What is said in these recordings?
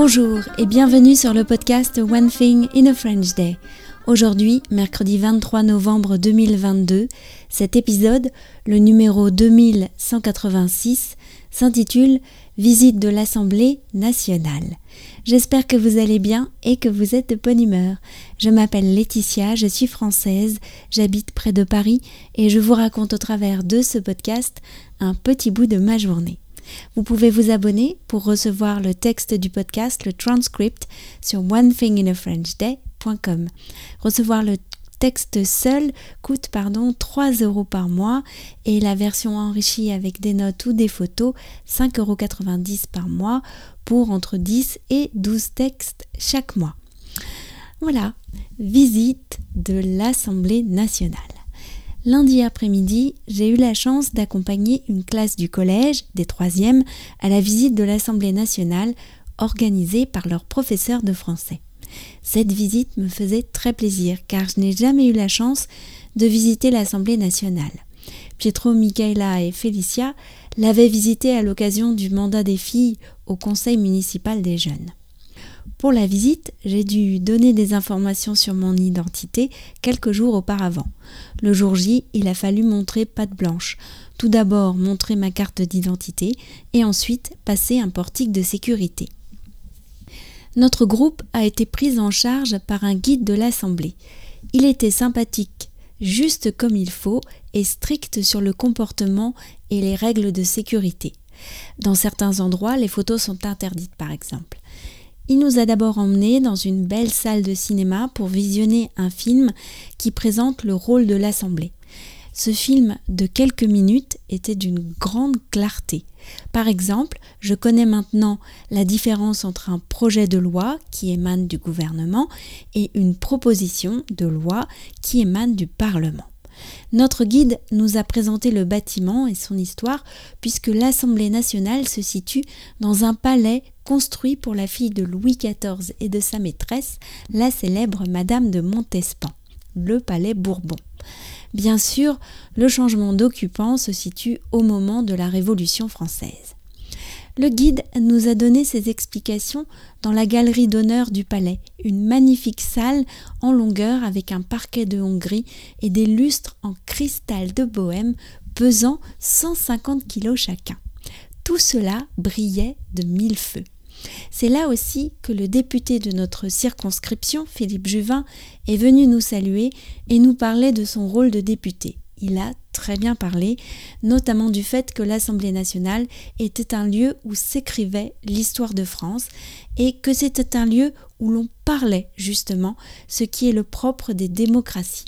Bonjour et bienvenue sur le podcast One Thing in a French Day. Aujourd'hui, mercredi 23 novembre 2022, cet épisode, le numéro 2186, s'intitule Visite de l'Assemblée nationale. J'espère que vous allez bien et que vous êtes de bonne humeur. Je m'appelle Laetitia, je suis française, j'habite près de Paris et je vous raconte au travers de ce podcast un petit bout de ma journée. Vous pouvez vous abonner pour recevoir le texte du podcast, le transcript, sur onethinginafrenchday.com. Recevoir le texte seul coûte pardon 3 euros par mois et la version enrichie avec des notes ou des photos 5,90 euros par mois pour entre 10 et 12 textes chaque mois. Voilà, visite de l'Assemblée nationale. Lundi après-midi, j'ai eu la chance d'accompagner une classe du collège, des troisièmes, à la visite de l'Assemblée nationale organisée par leur professeur de français. Cette visite me faisait très plaisir car je n'ai jamais eu la chance de visiter l'Assemblée nationale. Pietro, Michaela et Felicia l'avaient visitée à l'occasion du mandat des filles au conseil municipal des jeunes. Pour la visite, j'ai dû donner des informations sur mon identité quelques jours auparavant. Le jour J, il a fallu montrer patte blanche. Tout d'abord montrer ma carte d'identité et ensuite passer un portique de sécurité. Notre groupe a été pris en charge par un guide de l'Assemblée. Il était sympathique, juste comme il faut et strict sur le comportement et les règles de sécurité. Dans certains endroits, les photos sont interdites par exemple. Il nous a d'abord emmenés dans une belle salle de cinéma pour visionner un film qui présente le rôle de l'Assemblée. Ce film de quelques minutes était d'une grande clarté. Par exemple, je connais maintenant la différence entre un projet de loi qui émane du gouvernement et une proposition de loi qui émane du Parlement. Notre guide nous a présenté le bâtiment et son histoire puisque l'Assemblée nationale se situe dans un palais construit pour la fille de Louis XIV et de sa maîtresse, la célèbre Madame de Montespan, le palais Bourbon. Bien sûr, le changement d'occupant se situe au moment de la Révolution française. Le guide nous a donné ses explications dans la galerie d'honneur du palais, une magnifique salle en longueur avec un parquet de Hongrie et des lustres en cristal de Bohême pesant 150 kilos chacun. Tout cela brillait de mille feux. C'est là aussi que le député de notre circonscription, Philippe Juvin, est venu nous saluer et nous parler de son rôle de député il a très bien parlé, notamment du fait que l'Assemblée nationale était un lieu où s'écrivait l'histoire de France et que c'était un lieu où l'on parlait justement ce qui est le propre des démocraties.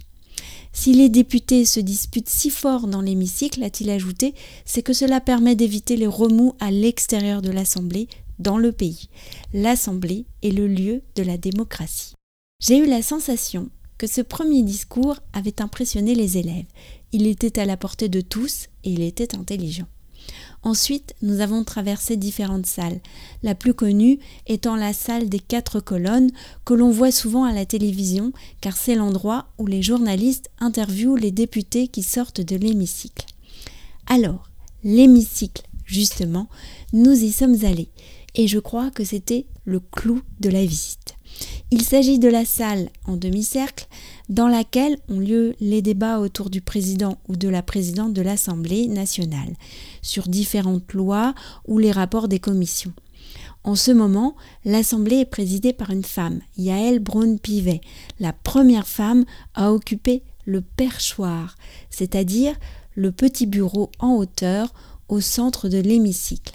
Si les députés se disputent si fort dans l'hémicycle, a-t-il ajouté, c'est que cela permet d'éviter les remous à l'extérieur de l'Assemblée, dans le pays. L'Assemblée est le lieu de la démocratie. J'ai eu la sensation que ce premier discours avait impressionné les élèves. Il était à la portée de tous et il était intelligent. Ensuite, nous avons traversé différentes salles, la plus connue étant la salle des quatre colonnes que l'on voit souvent à la télévision car c'est l'endroit où les journalistes interviewent les députés qui sortent de l'hémicycle. Alors, l'hémicycle, justement, nous y sommes allés et je crois que c'était le clou de la visite. Il s'agit de la salle en demi-cercle dans laquelle ont lieu les débats autour du président ou de la présidente de l'Assemblée nationale sur différentes lois ou les rapports des commissions. En ce moment, l'Assemblée est présidée par une femme, Yael Braun-Pivet, la première femme à occuper le perchoir, c'est-à-dire le petit bureau en hauteur au centre de l'hémicycle.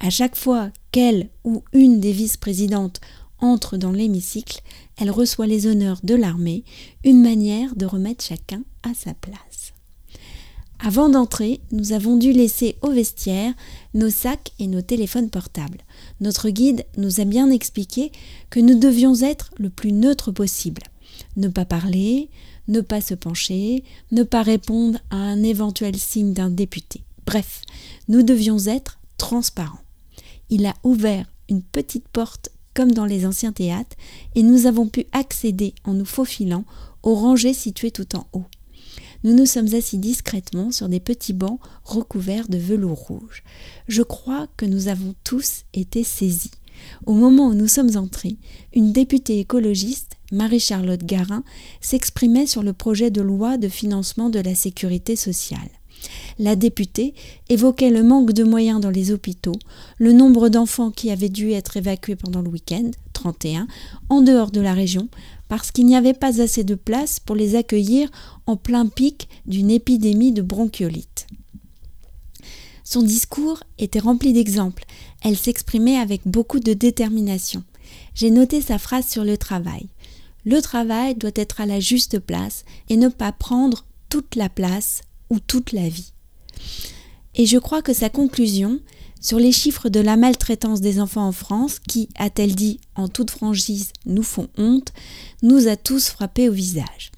À chaque fois qu'elle ou une des vice-présidentes entre dans l'hémicycle, elle reçoit les honneurs de l'armée, une manière de remettre chacun à sa place. Avant d'entrer, nous avons dû laisser au vestiaire nos sacs et nos téléphones portables. Notre guide nous a bien expliqué que nous devions être le plus neutre possible. Ne pas parler, ne pas se pencher, ne pas répondre à un éventuel signe d'un député. Bref, nous devions être transparents. Il a ouvert une petite porte comme dans les anciens théâtres, et nous avons pu accéder en nous faufilant aux rangées situées tout en haut. Nous nous sommes assis discrètement sur des petits bancs recouverts de velours rouge. Je crois que nous avons tous été saisis. Au moment où nous sommes entrés, une députée écologiste, Marie-Charlotte Garin, s'exprimait sur le projet de loi de financement de la sécurité sociale. La députée évoquait le manque de moyens dans les hôpitaux, le nombre d'enfants qui avaient dû être évacués pendant le week-end, 31, en dehors de la région, parce qu'il n'y avait pas assez de place pour les accueillir en plein pic d'une épidémie de bronchiolite. Son discours était rempli d'exemples. Elle s'exprimait avec beaucoup de détermination. J'ai noté sa phrase sur le travail. Le travail doit être à la juste place et ne pas prendre toute la place ou toute la vie. Et je crois que sa conclusion sur les chiffres de la maltraitance des enfants en France, qui, a-t-elle dit en toute franchise, nous font honte, nous a tous frappés au visage.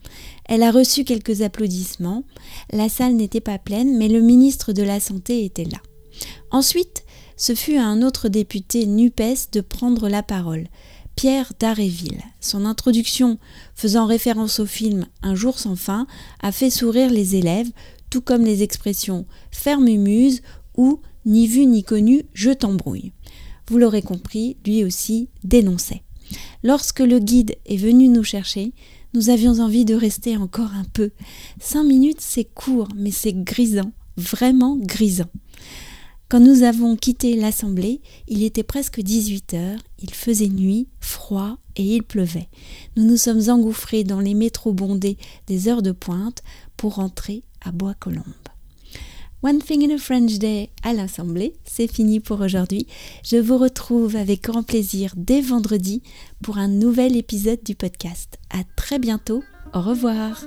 Elle a reçu quelques applaudissements. La salle n'était pas pleine, mais le ministre de la Santé était là. Ensuite, ce fut à un autre député NUPES de prendre la parole, Pierre Daréville. Son introduction, faisant référence au film Un jour sans fin, a fait sourire les élèves, tout comme les expressions ferme muse ou ni vu ni connu, je t'embrouille. Vous l'aurez compris, lui aussi dénonçait. Lorsque le guide est venu nous chercher, nous avions envie de rester encore un peu. Cinq minutes, c'est court, mais c'est grisant, vraiment grisant. Quand nous avons quitté l'assemblée, il était presque 18 heures, il faisait nuit, froid et il pleuvait. Nous nous sommes engouffrés dans les métros bondés des heures de pointe pour rentrer à Bois-Colombes. One Thing in a French Day à l'Assemblée, c'est fini pour aujourd'hui. Je vous retrouve avec grand plaisir dès vendredi pour un nouvel épisode du podcast. À très bientôt. Au revoir.